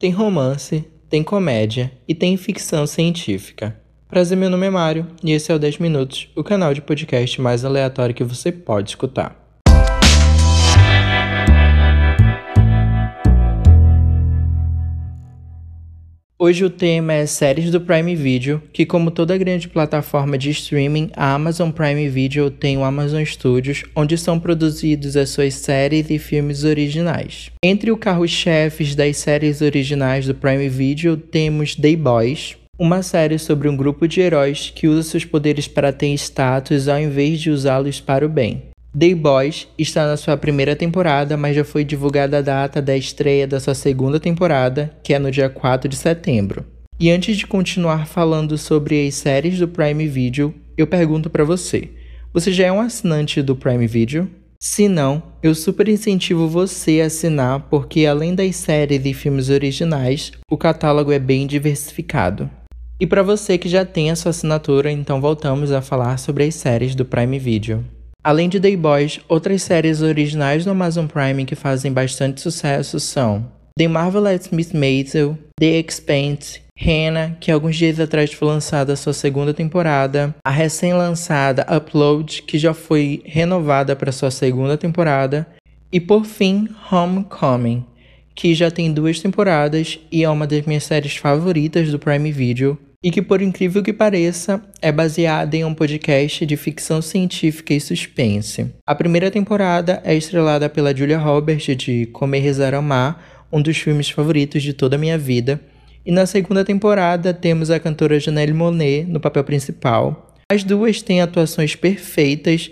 Tem romance, tem comédia e tem ficção científica. Prazer, meu nome é Mário e esse é o 10 Minutos, o canal de podcast mais aleatório que você pode escutar. Hoje o tema é séries do Prime Video, que como toda grande plataforma de streaming, a Amazon Prime Video tem o Amazon Studios, onde são produzidos as suas séries e filmes originais. Entre o carro-chefes das séries originais do Prime Video, temos The Boys, uma série sobre um grupo de heróis que usa seus poderes para ter status ao invés de usá-los para o bem. The Boys está na sua primeira temporada, mas já foi divulgada a data da estreia da sua segunda temporada, que é no dia 4 de setembro. E antes de continuar falando sobre as séries do Prime Video, eu pergunto para você: você já é um assinante do Prime Video? Se não, eu super incentivo você a assinar, porque além das séries e filmes originais, o catálogo é bem diversificado. E para você que já tem a sua assinatura, então voltamos a falar sobre as séries do Prime Video. Além de The Boys, outras séries originais no Amazon Prime que fazem bastante sucesso são The Marvelous Miss Maisel, The Expanse, Hannah, que alguns dias atrás foi lançada a sua segunda temporada, a recém-lançada Upload, que já foi renovada para sua segunda temporada, e por fim, Homecoming, que já tem duas temporadas e é uma das minhas séries favoritas do Prime Video, e que, por incrível que pareça, é baseada em um podcast de ficção científica e suspense. A primeira temporada é estrelada pela Julia Roberts de Comer, Rezar, Amar, um dos filmes favoritos de toda a minha vida. E na segunda temporada temos a cantora Janelle Monet no papel principal. As duas têm atuações perfeitas,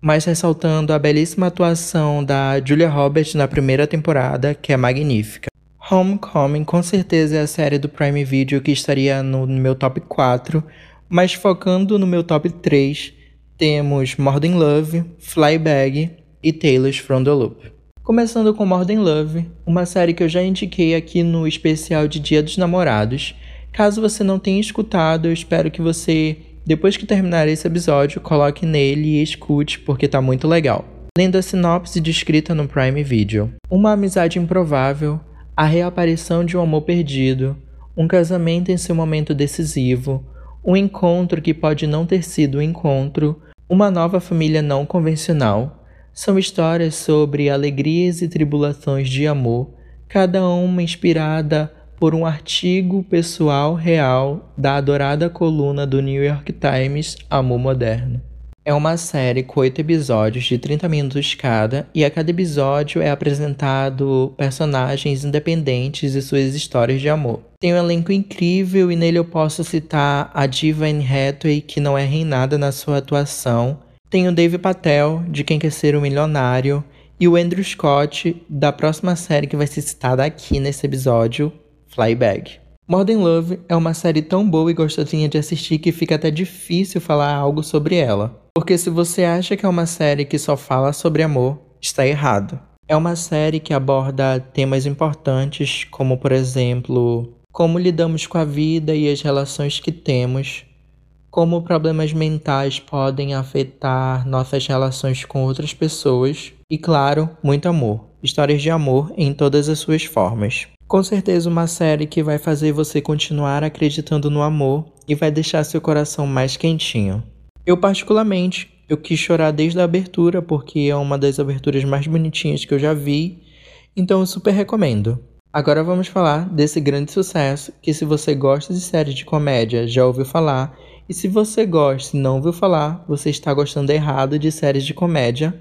mas ressaltando a belíssima atuação da Julia Roberts na primeira temporada, que é magnífica. Homecoming com certeza é a série do Prime Video que estaria no meu top 4, mas focando no meu top 3, temos More Than Love, Flybag e Tales from the Loop. Começando com More Than Love, uma série que eu já indiquei aqui no especial de Dia dos Namorados. Caso você não tenha escutado, eu espero que você, depois que terminar esse episódio, coloque nele e escute, porque tá muito legal. Lendo a sinopse descrita no Prime Video. Uma amizade improvável, a reaparição de um amor perdido, um casamento em seu momento decisivo, um encontro que pode não ter sido um encontro, uma nova família não convencional, são histórias sobre alegrias e tribulações de amor, cada uma inspirada por um artigo pessoal real da adorada coluna do New York Times Amor Moderno. É uma série com oito episódios de 30 minutos cada, e a cada episódio é apresentado personagens independentes e suas histórias de amor. Tem um elenco incrível e nele eu posso citar a diva Anne Hathaway, que não é reinada na sua atuação. Tem o Dave Patel, de Quem Quer Ser um Milionário, e o Andrew Scott, da próxima série que vai ser citada aqui nesse episódio, Flyback. Modern Love é uma série tão boa e gostosinha de assistir que fica até difícil falar algo sobre ela. Porque se você acha que é uma série que só fala sobre amor, está errado. É uma série que aborda temas importantes, como por exemplo, como lidamos com a vida e as relações que temos, como problemas mentais podem afetar nossas relações com outras pessoas e, claro, muito amor. Histórias de amor em todas as suas formas. Com certeza uma série que vai fazer você continuar acreditando no amor e vai deixar seu coração mais quentinho. Eu particularmente, eu quis chorar desde a abertura porque é uma das aberturas mais bonitinhas que eu já vi, então eu super recomendo. Agora vamos falar desse grande sucesso que se você gosta de séries de comédia, já ouviu falar, e se você gosta e não ouviu falar, você está gostando errado de séries de comédia,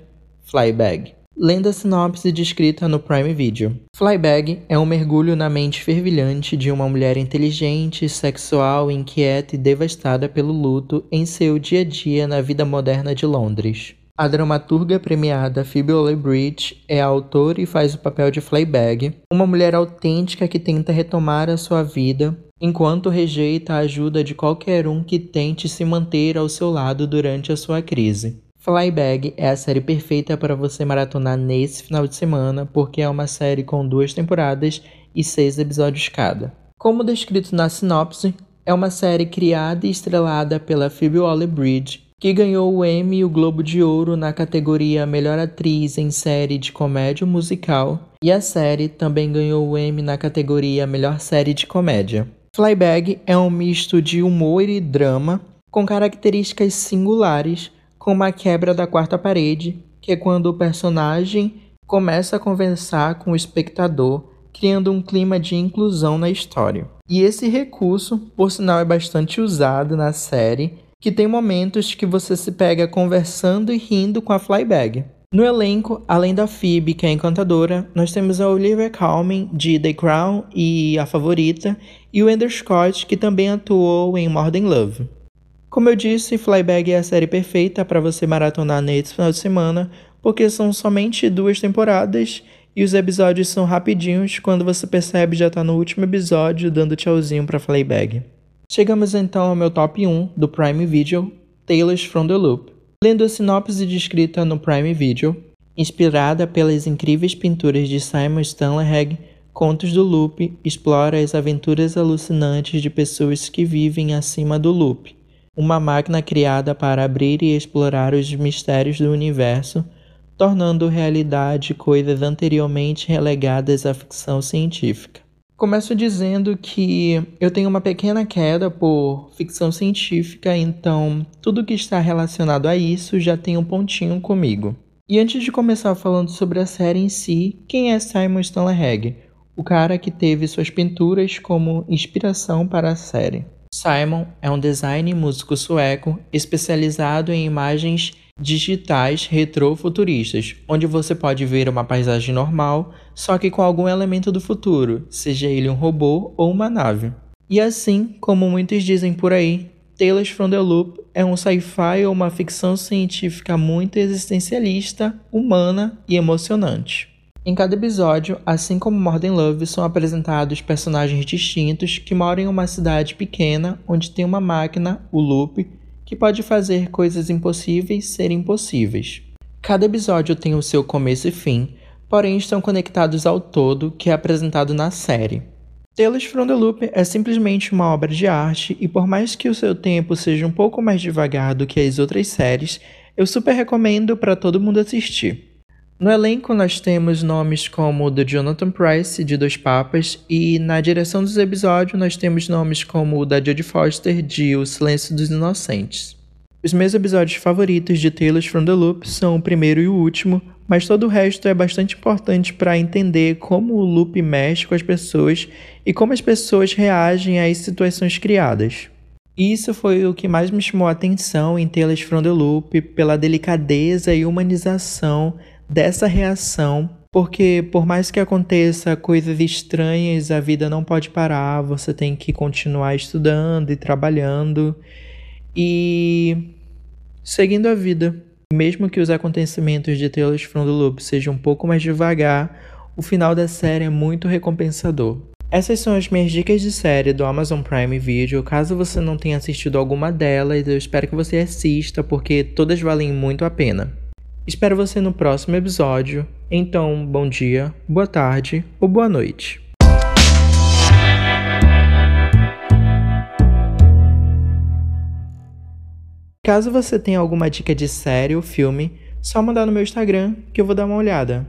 Fleabag lendo a sinopse descrita no Prime Video. Flybag é um mergulho na mente fervilhante de uma mulher inteligente, sexual, inquieta e devastada pelo luto em seu dia a dia na vida moderna de Londres. A dramaturga premiada Phoebe Waller-Bridge é a autora e faz o papel de Fleabag, uma mulher autêntica que tenta retomar a sua vida enquanto rejeita a ajuda de qualquer um que tente se manter ao seu lado durante a sua crise. Flybag é a série perfeita para você maratonar nesse final de semana, porque é uma série com duas temporadas e seis episódios cada. Como descrito na sinopse, é uma série criada e estrelada pela Phoebe Waller-Bridge, que ganhou o Emmy e o Globo de Ouro na categoria Melhor Atriz em Série de Comédia Musical, e a série também ganhou o Emmy na categoria Melhor Série de Comédia. Fleabag é um misto de humor e drama, com características singulares, como a quebra da quarta parede, que é quando o personagem começa a conversar com o espectador, criando um clima de inclusão na história. E esse recurso, por sinal, é bastante usado na série, que tem momentos que você se pega conversando e rindo com a Flybag. No elenco, além da Phoebe, que é encantadora, nós temos a Olivia Colman, de The Crown e A Favorita, e o Andrew Scott, que também atuou em More Than Love. Como eu disse, Flybag é a série perfeita para você maratonar nesse final de semana, porque são somente duas temporadas e os episódios são rapidinhos, quando você percebe já tá no último episódio dando tchauzinho pra Fleabag. Chegamos então ao meu top 1 do Prime Video, Tales from the Loop. Lendo a sinopse descrita no Prime Video, inspirada pelas incríveis pinturas de Simon Stanley Contos do Loop explora as aventuras alucinantes de pessoas que vivem acima do loop, uma máquina criada para abrir e explorar os mistérios do universo, tornando realidade coisas anteriormente relegadas à ficção científica. Começo dizendo que eu tenho uma pequena queda por ficção científica, então tudo que está relacionado a isso já tem um pontinho comigo. E antes de começar falando sobre a série em si, quem é Simon Stanley O cara que teve suas pinturas como inspiração para a série. Simon é um designer e músico sueco especializado em imagens digitais retrofuturistas, onde você pode ver uma paisagem normal, só que com algum elemento do futuro, seja ele um robô ou uma nave. E assim, como muitos dizem por aí, Tales from the Loop é um sci-fi ou uma ficção científica muito existencialista, humana e emocionante. Em cada episódio, assim como Modern Love, são apresentados personagens distintos que moram em uma cidade pequena onde tem uma máquina, o Loop, que pode fazer coisas impossíveis serem possíveis. Cada episódio tem o seu começo e fim, porém estão conectados ao todo que é apresentado na série. Tales from the Loop é simplesmente uma obra de arte e por mais que o seu tempo seja um pouco mais devagar do que as outras séries, eu super recomendo para todo mundo assistir. No elenco nós temos nomes como o Jonathan Price, de Dois Papas, e na direção dos episódios nós temos nomes como o da Jodie Foster, de O Silêncio dos Inocentes. Os meus episódios favoritos de Tales from the Loop são o primeiro e o último, mas todo o resto é bastante importante para entender como o loop mexe com as pessoas e como as pessoas reagem às situações criadas. Isso foi o que mais me chamou a atenção em Tales from the Loop pela delicadeza e humanização dessa reação, porque por mais que aconteça coisas estranhas, a vida não pode parar, você tem que continuar estudando e trabalhando e seguindo a vida. Mesmo que os acontecimentos de Tales from the Loop sejam um pouco mais devagar, o final da série é muito recompensador. Essas são as minhas dicas de série do Amazon Prime Video. Caso você não tenha assistido alguma delas, eu espero que você assista, porque todas valem muito a pena. Espero você no próximo episódio. Então, bom dia, boa tarde ou boa noite. Caso você tenha alguma dica de série ou filme, só mandar no meu Instagram que eu vou dar uma olhada.